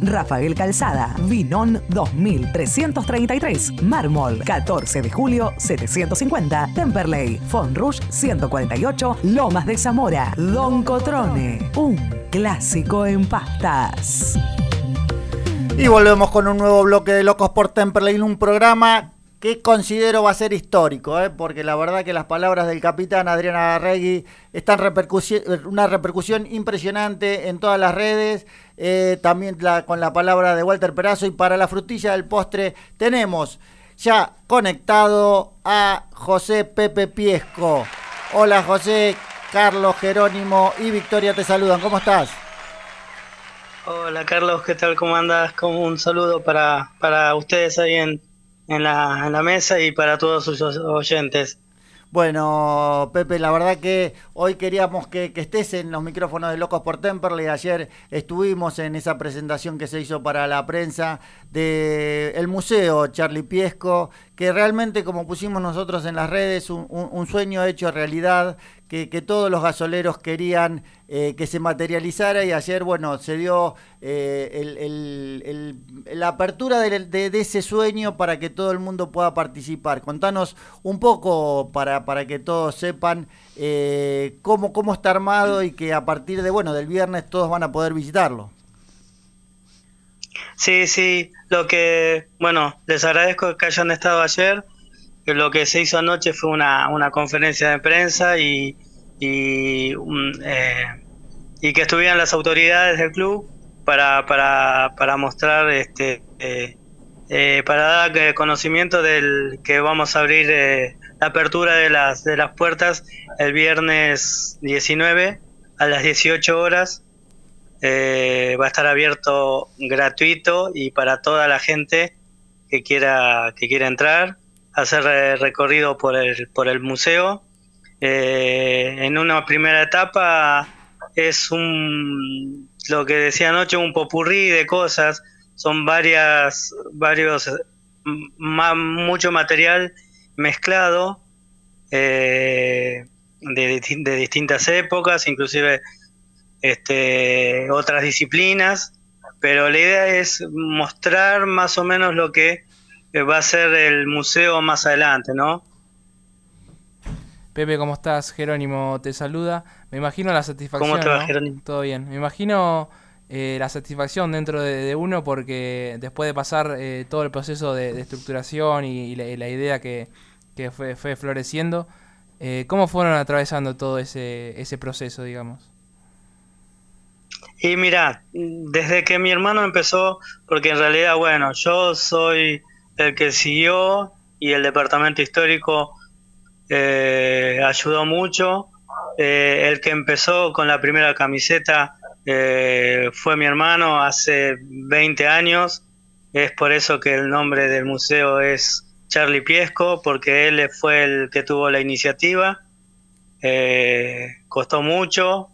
Rafael Calzada, Vinón 2333, Mármol 14 de julio 750, Temperley, Fonrush 148, Lomas de Zamora, Don Cotrone, un clásico en pastas. Y volvemos con un nuevo bloque de Locos por Temperley, un programa que considero va a ser histórico, ¿eh? porque la verdad que las palabras del capitán Adriana Arregui están repercusión, una repercusión impresionante en todas las redes, eh, también con la palabra de Walter Perazo y para la frutilla del postre tenemos ya conectado a José Pepe Piesco. Hola José, Carlos Jerónimo y Victoria te saludan, ¿cómo estás? Hola Carlos, ¿qué tal? ¿Cómo andas? Como un saludo para, para ustedes ahí en, en la, en la mesa y para todos sus oyentes. Bueno, Pepe, la verdad que hoy queríamos que, que, estés en los micrófonos de Locos por Temperley. Ayer estuvimos en esa presentación que se hizo para la prensa del el museo Charlie Piesco, que realmente, como pusimos nosotros en las redes, un, un, un sueño hecho realidad, que, que, todos los gasoleros querían eh, que se materializara y ayer, bueno, se dio eh, el, el, el, la apertura de, de, de, ese sueño para que todo el mundo pueda participar. Contanos un poco para, para que todos sepan eh, cómo, cómo está armado y que a partir de, bueno, del viernes todos van a poder visitarlo. Sí, sí, lo que, bueno, les agradezco que hayan estado ayer. Lo que se hizo anoche fue una, una conferencia de prensa y, y, eh, y que estuvieran las autoridades del club para, para, para mostrar, este, eh, eh, para dar conocimiento del que vamos a abrir la apertura de las, de las puertas el viernes 19 a las 18 horas. Va a estar abierto gratuito y para toda la gente que quiera que quiera entrar hacer recorrido por el por el museo. Eh, en una primera etapa es un, lo que decía anoche, un popurrí de cosas, son varias, varios, mucho material mezclado eh, de, de, distintas épocas, inclusive este, otras disciplinas, pero la idea es mostrar más o menos lo que va a ser el museo más adelante, ¿no? Pepe, ¿cómo estás? Jerónimo te saluda. Me imagino la satisfacción. ¿Cómo te va, Jerónimo? Todo bien. Me imagino eh, la satisfacción dentro de, uno porque después de pasar eh, todo el proceso de, estructuración y, la, idea que, fue, floreciendo, eh, ¿cómo fueron atravesando todo ese, ese proceso, digamos? Y mira, desde que mi hermano empezó, porque en realidad, bueno, yo soy el que siguió y el departamento histórico eh, ayudó mucho. Eh, el que empezó con la primera camiseta eh, fue mi hermano hace 20 años. Es por eso que el nombre del museo es Charlie Piesco, porque él fue el que tuvo la iniciativa. costó mucho,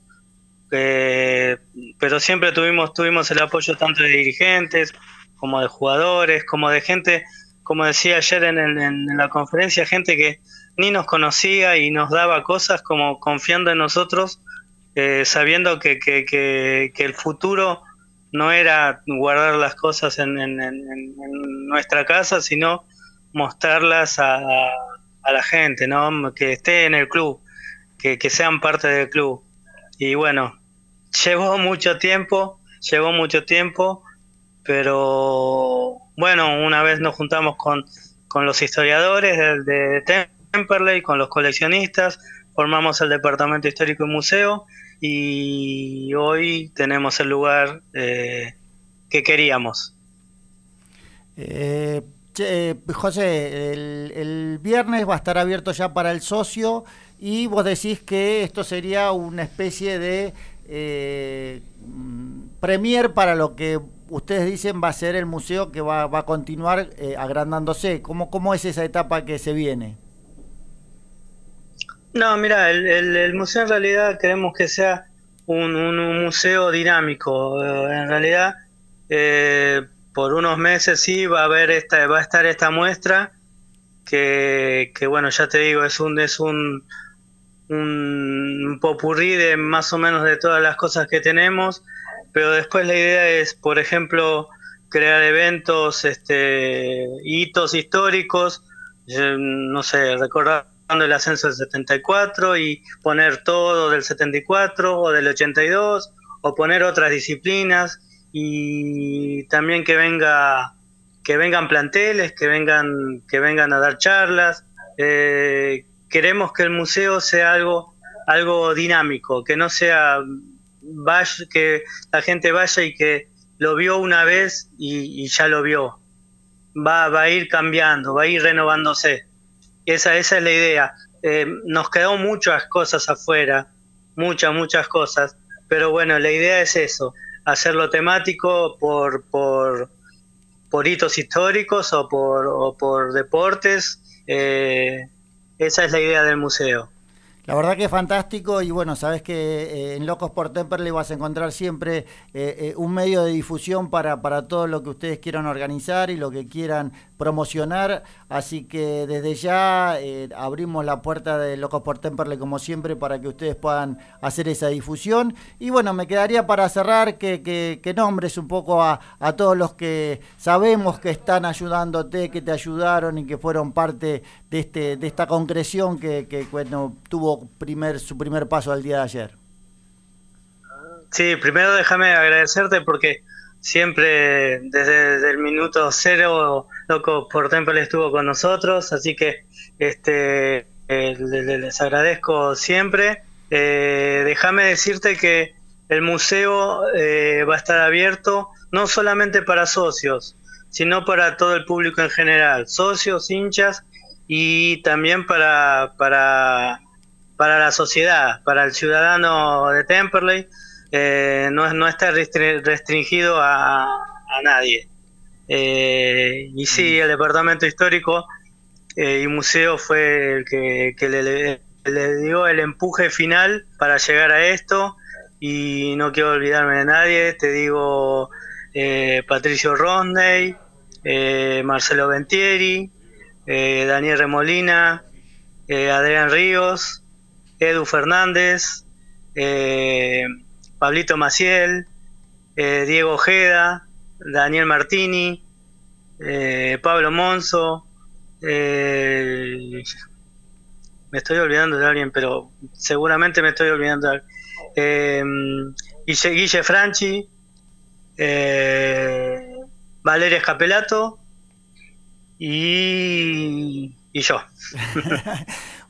pero siempre tuvimos, tuvimos el apoyo tanto de dirigentes como de jugadores, como de gente, como decía ayer en la conferencia, gente que ni nos conocía y nos daba cosas como confiando en nosotros, eh, sabiendo que, que, que, el futuro no era guardar las cosas en, nuestra casa, sino mostrarlas a, a, la gente, ¿no? que esté en el club, que, que sean parte del club. Y bueno, llevó mucho tiempo, llevó mucho tiempo, pero bueno, una vez nos juntamos con, con los historiadores de, de, Temperley, con los coleccionistas, formamos el Departamento Histórico y Museo y hoy tenemos el lugar eh, que queríamos. Eh, José, el, viernes va a estar abierto ya para el socio y vos decís que esto sería una especie de eh, premier para lo que ustedes dicen va a ser el museo que va, a continuar eh, agrandándose. ¿Cómo, ¿Cómo es esa etapa que se viene? No, mira, el, museo en realidad queremos que sea un, museo dinámico. Eh, en realidad, por unos meses sí va a haber esta, va a estar esta muestra que, bueno, ya te digo, es un, es un, un popurrí de más o menos de todas las cosas que tenemos, pero después la idea es, por ejemplo, crear eventos, este, hitos históricos, no sé, recordar el ascenso del 74 y poner todo del 74 o del 82 o poner otras disciplinas y también que venga que vengan planteles, que vengan que vengan a dar charlas. Eh, queremos que el museo sea algo algo dinámico, que no sea vaya, que la gente vaya y que lo vio una vez y, ya lo vio. Va, va a ir cambiando, va a ir renovándose. Esa, esa es la idea. Eh, nos quedó muchas cosas afuera, muchas, muchas cosas, pero bueno, la idea es eso, hacerlo temático por, por, por hitos históricos o por, o por deportes. Eh, esa es la idea del museo. La verdad que es fantástico y bueno, sabes que eh, en Locos por Temperley vas a encontrar siempre eh, eh, un medio de difusión para, para todo lo que ustedes quieran organizar y lo que quieran promocionar. Así que desde ya abrimos la puerta de Locos por Temperley como siempre para que ustedes puedan hacer esa difusión. Y bueno, me quedaría para cerrar que, que, nombres un poco a, a todos los que sabemos que están ayudándote, que te ayudaron y que fueron parte de, este, de esta concreción que, que bueno, tuvo primer, su primer paso al día de ayer. Sí, primero déjame agradecerte porque siempre desde, el minuto cero Loco por Temple estuvo con nosotros, así que este eh, les, agradezco siempre. Eh, déjame decirte que el museo eh, va a estar abierto no solamente para socios, sino para todo el público en general, socios, hinchas y también para, para, para la sociedad, para el ciudadano de Temperley, eh, no, no está restringido a, a nadie. Eh, y sí, el departamento histórico eh, y museo fue el que, le, le, dio el empuje final para llegar a esto y no quiero olvidarme de nadie, te digo eh, Patricio Rondey, Marcelo Ventieri, Daniel Remolina, Adrián Ríos, Edu Fernández, Pablito Maciel, Diego Ojeda, Daniel Martini, eh, Pablo Monzo, eh, me estoy olvidando de alguien, pero seguramente me estoy olvidando de alguien. Eh, Guille, Franchi, eh, Valeria Escapelato y, y yo. *laughs*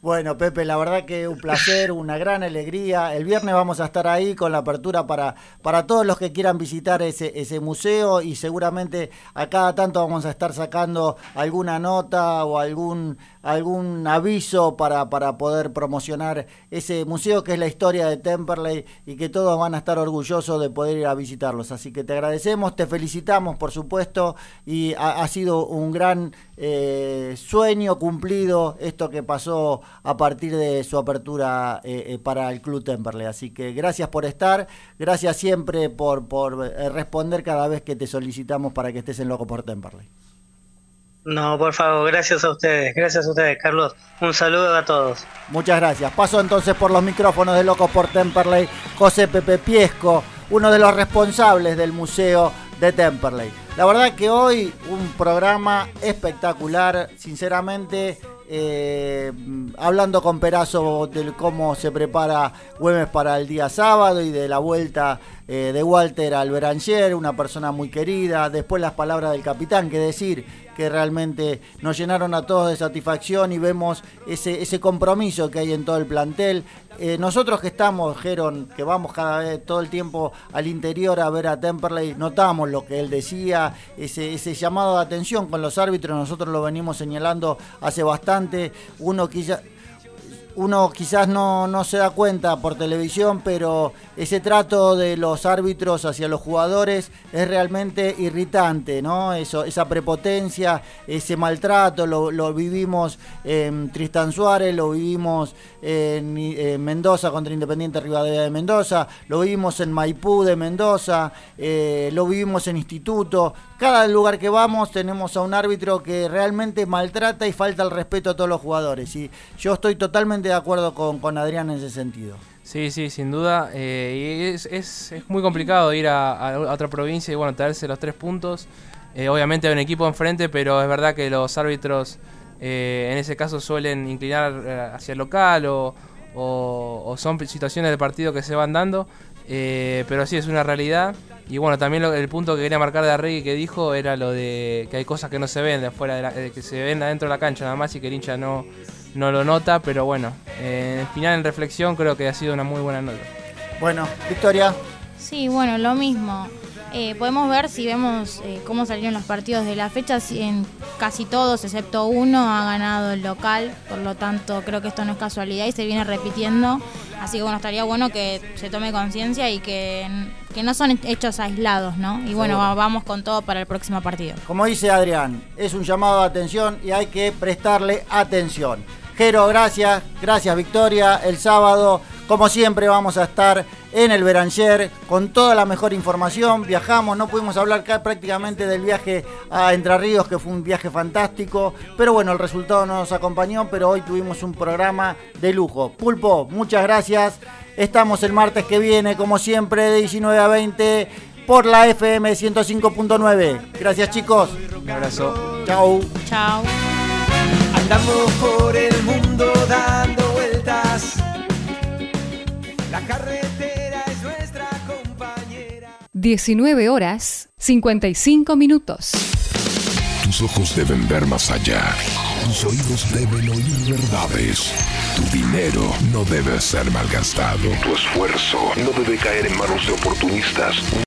Bueno, Pepe, la verdad que un placer, una gran alegría. El viernes vamos a estar ahí con la apertura para, para todos los que quieran visitar ese, ese museo y seguramente a cada tanto vamos a estar sacando alguna nota o algún algún aviso para, para poder promocionar ese museo que es la historia de Temperley y que todos van a estar orgullosos de poder ir a visitarlos. Así que te agradecemos, te felicitamos por supuesto y ha, sido un gran eh, sueño cumplido esto que pasó a partir de su apertura eh, eh, para el Club Temperley. Así que gracias por estar, gracias siempre por, por responder cada vez que te solicitamos para que estés en Loco por Temperley. No, por favor, gracias a ustedes, gracias a ustedes, Carlos. Un saludo a todos. Muchas gracias. Paso entonces por los micrófonos de Locos por Temperley, José Pepe Piesco, uno de los responsables del Museo de Temperley. La verdad que hoy un programa espectacular, sinceramente. Eh, hablando con Perazo de cómo se prepara Güemes para el día sábado y de la vuelta eh, de Walter Alberanger, una persona muy querida. Después las palabras del capitán, que decir que realmente nos llenaron a todos de satisfacción y vemos ese, ese compromiso que hay en todo el plantel. Eh, nosotros que estamos, Geron, que vamos cada vez todo el tiempo al interior a ver a Temperley, notamos lo que él decía, ese, ese llamado de atención con los árbitros, nosotros lo venimos señalando hace bastante. Uno quizá, uno quizás no, no, se da cuenta por televisión, pero ese trato de los árbitros hacia los jugadores es realmente irritante, ¿no? Eso, esa prepotencia, ese maltrato, lo, vivimos en Tristan Suárez, lo vivimos en, Mendoza contra Independiente Rivadavia de Mendoza, lo vivimos en Maipú de Mendoza, eh, lo vivimos en Instituto. Cada lugar que vamos tenemos a un árbitro que realmente maltrata y falta el respeto a todos los jugadores. Y yo estoy totalmente de acuerdo con, con Adrián en ese sentido. Sí, sí, sin duda. Eh, y es, es, muy complicado ir a, otra provincia y bueno, traerse los tres puntos. Eh, obviamente hay un equipo enfrente, pero es verdad que los árbitros eh, en ese caso suelen inclinar hacia el local o, o, son situaciones de partido que se van dando. pero sí, es una realidad. Y bueno, también el punto que quería marcar de Arregui que dijo era lo de que hay cosas que no se ven de afuera, de que se ven adentro de la cancha nada más y que el hincha no, no lo nota, pero bueno, eh, en final en reflexión creo que ha sido una muy buena nota. Bueno, Victoria. Sí, bueno, lo mismo. Eh, podemos ver si vemos eh, cómo salieron los partidos de la fecha, si en casi todos, excepto uno, ha ganado el local, por lo tanto creo que esto no es casualidad y se viene repitiendo. Así que bueno, estaría bueno que se tome conciencia y que, que, no son hechos aislados, ¿no? Y bueno, vamos con todo para el próximo partido. Como dice Adrián, es un llamado de atención y hay que prestarle atención. Jero, gracias, gracias Victoria. El sábado, como siempre, vamos a estar en el Beranger con toda la mejor información. Viajamos, no pudimos hablar prácticamente del viaje a Entre Ríos, que fue un viaje fantástico. Pero bueno, el resultado no nos acompañó, pero hoy tuvimos un programa de lujo. Pulpo, muchas gracias. Estamos el martes que viene, como siempre, de 19 a 20 por la FM 105.9. Gracias chicos. Un abrazo. Chao. Chao. Andamos por el mundo dando. La carretera es nuestra compañera. 19 horas 55 minutos. Tus ojos deben ver más allá. Tus oídos deben oír verdades. Tu dinero no debe ser malgastado. Tu esfuerzo no debe caer en manos de oportunistas.